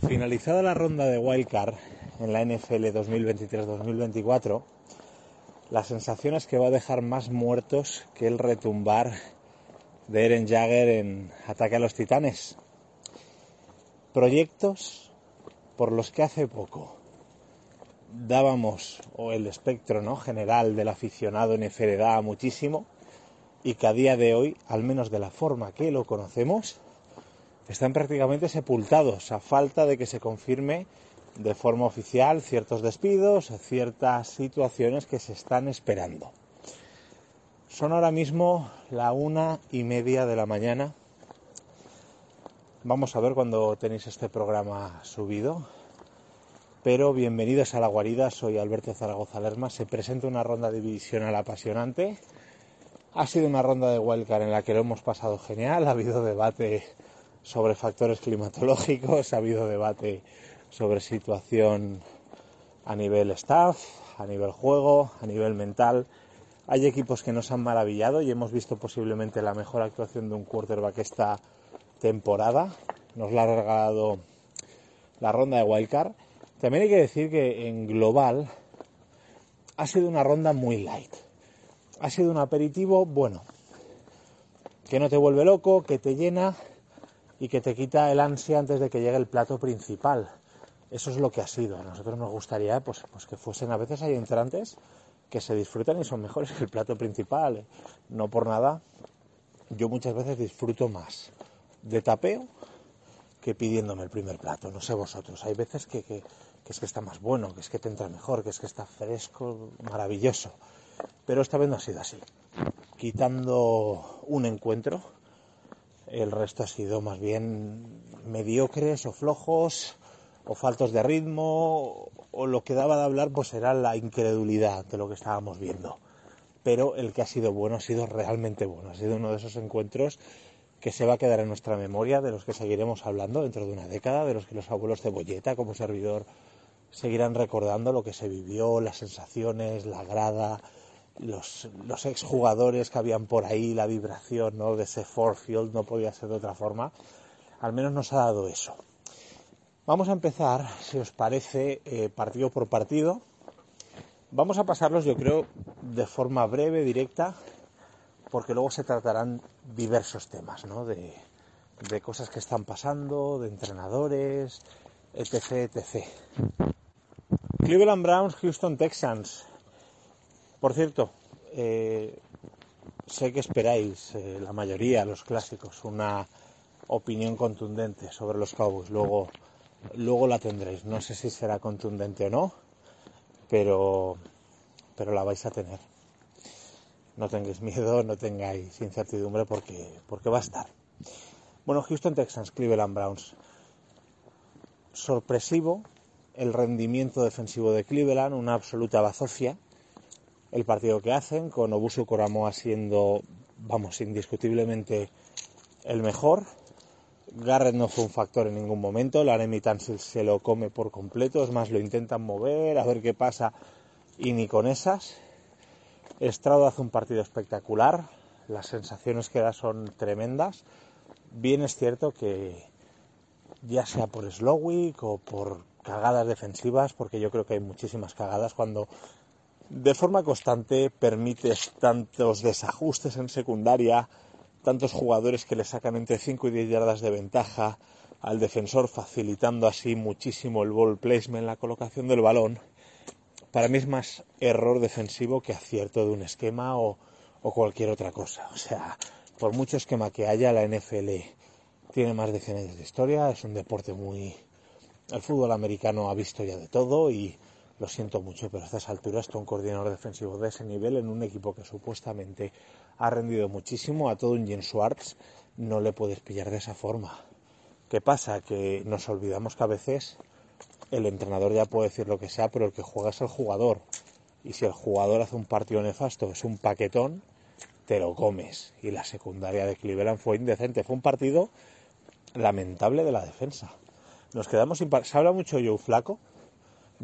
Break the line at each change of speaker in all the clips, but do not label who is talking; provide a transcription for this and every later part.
Finalizada la ronda de Wildcard en la NFL 2023-2024, la sensación es que va a dejar más muertos que el retumbar de Eren Jagger en Ataque a los Titanes. Proyectos por los que hace poco dábamos, o el espectro ¿no? general del aficionado NFL daba muchísimo, y que a día de hoy, al menos de la forma que lo conocemos, están prácticamente sepultados a falta de que se confirme de forma oficial ciertos despidos ciertas situaciones que se están esperando. Son ahora mismo la una y media de la mañana. Vamos a ver cuando tenéis este programa subido. Pero bienvenidos a la guarida, soy Alberto Zaragoza Lerma. Se presenta una ronda divisional apasionante. Ha sido una ronda de wildcard en la que lo hemos pasado genial. Ha habido debate sobre factores climatológicos, ha habido debate sobre situación a nivel staff, a nivel juego, a nivel mental. Hay equipos que nos han maravillado y hemos visto posiblemente la mejor actuación de un quarterback esta temporada. Nos la ha regalado la ronda de wildcard. También hay que decir que en global ha sido una ronda muy light. Ha sido un aperitivo bueno, que no te vuelve loco, que te llena y que te quita el ansia antes de que llegue el plato principal. Eso es lo que ha sido. A nosotros nos gustaría pues, pues que fuesen a veces hay entrantes que se disfrutan y son mejores que el plato principal. No por nada, yo muchas veces disfruto más de tapeo que pidiéndome el primer plato. No sé vosotros. Hay veces que, que, que es que está más bueno, que es que te entra mejor, que es que está fresco, maravilloso. Pero esta vez no ha sido así. Quitando un encuentro, el resto ha sido más bien mediocres o flojos o faltos de ritmo o lo que daba de hablar pues era la incredulidad de lo que estábamos viendo. Pero el que ha sido bueno ha sido realmente bueno, ha sido uno de esos encuentros que se va a quedar en nuestra memoria, de los que seguiremos hablando dentro de una década, de los que los abuelos de Bolleta como servidor seguirán recordando lo que se vivió, las sensaciones, la grada, los, los exjugadores que habían por ahí, la vibración ¿no? de ese Field, no podía ser de otra forma. Al menos nos ha dado eso. Vamos a empezar, si os parece, eh, partido por partido. Vamos a pasarlos, yo creo, de forma breve, directa, porque luego se tratarán diversos temas, ¿no? De, de cosas que están pasando, de entrenadores, etc, etc. Cleveland Browns, Houston Texans. Por cierto, eh, sé que esperáis, eh, la mayoría, los clásicos, una opinión contundente sobre los Cowboys. Luego, luego la tendréis. No sé si será contundente o no, pero, pero la vais a tener. No tengáis miedo, no tengáis incertidumbre porque, porque va a estar. Bueno, Houston Texans, Cleveland Browns. Sorpresivo el rendimiento defensivo de Cleveland, una absoluta bazofia. El partido que hacen, con Obusu Koramoa siendo, vamos, indiscutiblemente el mejor. Garrett no fue un factor en ningún momento, la Tansil se lo come por completo, es más, lo intentan mover, a ver qué pasa, y ni con esas. Estrado hace un partido espectacular, las sensaciones que da son tremendas. Bien es cierto que ya sea por Slowick o por cagadas defensivas, porque yo creo que hay muchísimas cagadas cuando de forma constante permites tantos desajustes en secundaria, tantos jugadores que le sacan entre 5 y 10 yardas de ventaja al defensor, facilitando así muchísimo el ball placement, la colocación del balón. Para mí es más error defensivo que acierto de un esquema o, cualquier otra cosa. O sea, por mucho esquema que haya, la NFL tiene más de 100 años de historia, es un deporte muy... El fútbol americano ha visto ya de todo y lo siento mucho, pero a estas alturas un coordinador defensivo de ese nivel en un equipo que supuestamente ha rendido muchísimo a todo un Jens Schwartz, no le puedes pillar de esa forma. ¿Qué pasa? Que nos olvidamos que a veces el entrenador ya puede decir lo que sea, pero el que juega es el jugador. Y si el jugador hace un partido nefasto, es un paquetón, te lo comes. Y la secundaria de Cleveland fue indecente. Fue un partido lamentable de la defensa. Nos quedamos sin... Se habla mucho Joe Flaco.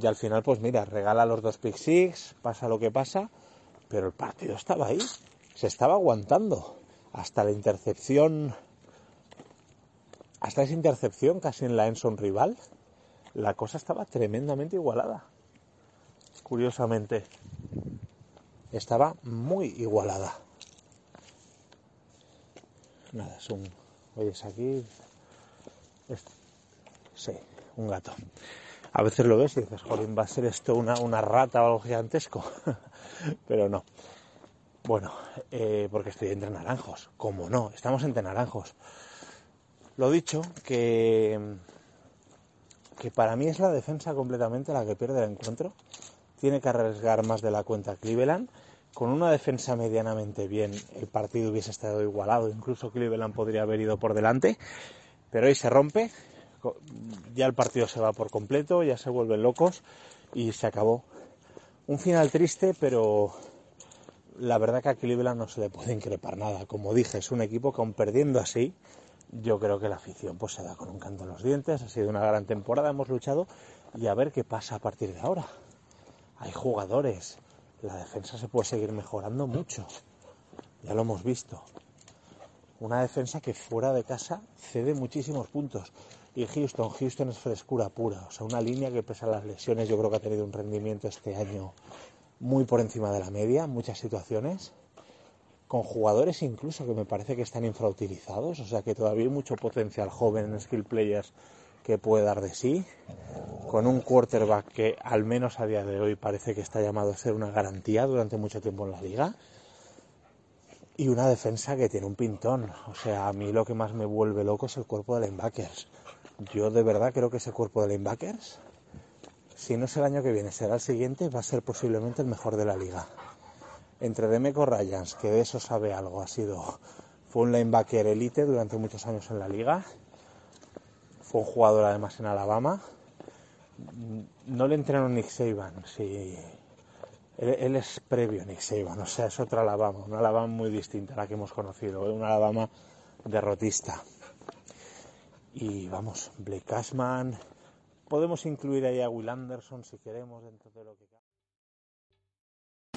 Y al final, pues mira, regala los dos pick six, pasa lo que pasa. Pero el partido estaba ahí. Se estaba aguantando. Hasta la intercepción hasta esa intercepción casi en la Enson rival, la cosa estaba tremendamente igualada. Curiosamente, estaba muy igualada. Nada, es un. Oyes aquí. sí, un gato. A veces lo ves y dices, jolín, va a ser esto una, una rata o algo gigantesco. Pero no. Bueno, eh, porque estoy entre naranjos. Como no, estamos entre naranjos. Lo dicho, que, que para mí es la defensa completamente la que pierde el encuentro. Tiene que arriesgar más de la cuenta Cleveland. Con una defensa medianamente bien, el partido hubiese estado igualado. Incluso Cleveland podría haber ido por delante. Pero ahí se rompe. Ya el partido se va por completo, ya se vuelven locos y se acabó. Un final triste, pero la verdad que a Cleveland no se le puede increpar nada. Como dije, es un equipo que aun perdiendo así, yo creo que la afición pues se da con un canto en los dientes, ha sido una gran temporada, hemos luchado y a ver qué pasa a partir de ahora. Hay jugadores, la defensa se puede seguir mejorando mucho, ya lo hemos visto. Una defensa que fuera de casa cede muchísimos puntos. Y Houston, Houston es frescura pura, o sea, una línea que pese a las lesiones yo creo que ha tenido un rendimiento este año muy por encima de la media muchas situaciones con jugadores incluso que me parece que están infrautilizados, o sea que todavía hay mucho potencial joven en skill players que puede dar de sí, con un quarterback que al menos a día de hoy parece que está llamado a ser una garantía durante mucho tiempo en la liga, y una defensa que tiene un pintón, o sea, a mí lo que más me vuelve loco es el cuerpo de linebackers. Yo de verdad creo que ese cuerpo de linebackers, si no es el año que viene, será el siguiente, va a ser posiblemente el mejor de la liga. Entre Demeco Ryans, que de eso sabe algo, ha sido, fue un linebacker elite durante muchos años en la liga, fue un jugador además en Alabama, no le entrenó Nick Saban, sí, él, es previo Nick Saban, o sea, es otra Alabama, una Alabama muy distinta a la que hemos conocido, una Alabama derrotista. Y vamos, Blake Cashman, podemos incluir ahí a Will Anderson si queremos dentro de lo que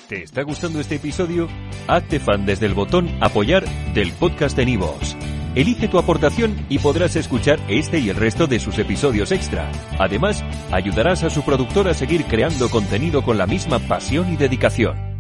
¿Te está gustando este episodio? Hazte fan desde el botón Apoyar del podcast de Nivos. Elige tu aportación y podrás escuchar este y el resto de sus episodios extra. Además, ayudarás a su productor a seguir creando contenido con la misma pasión y dedicación.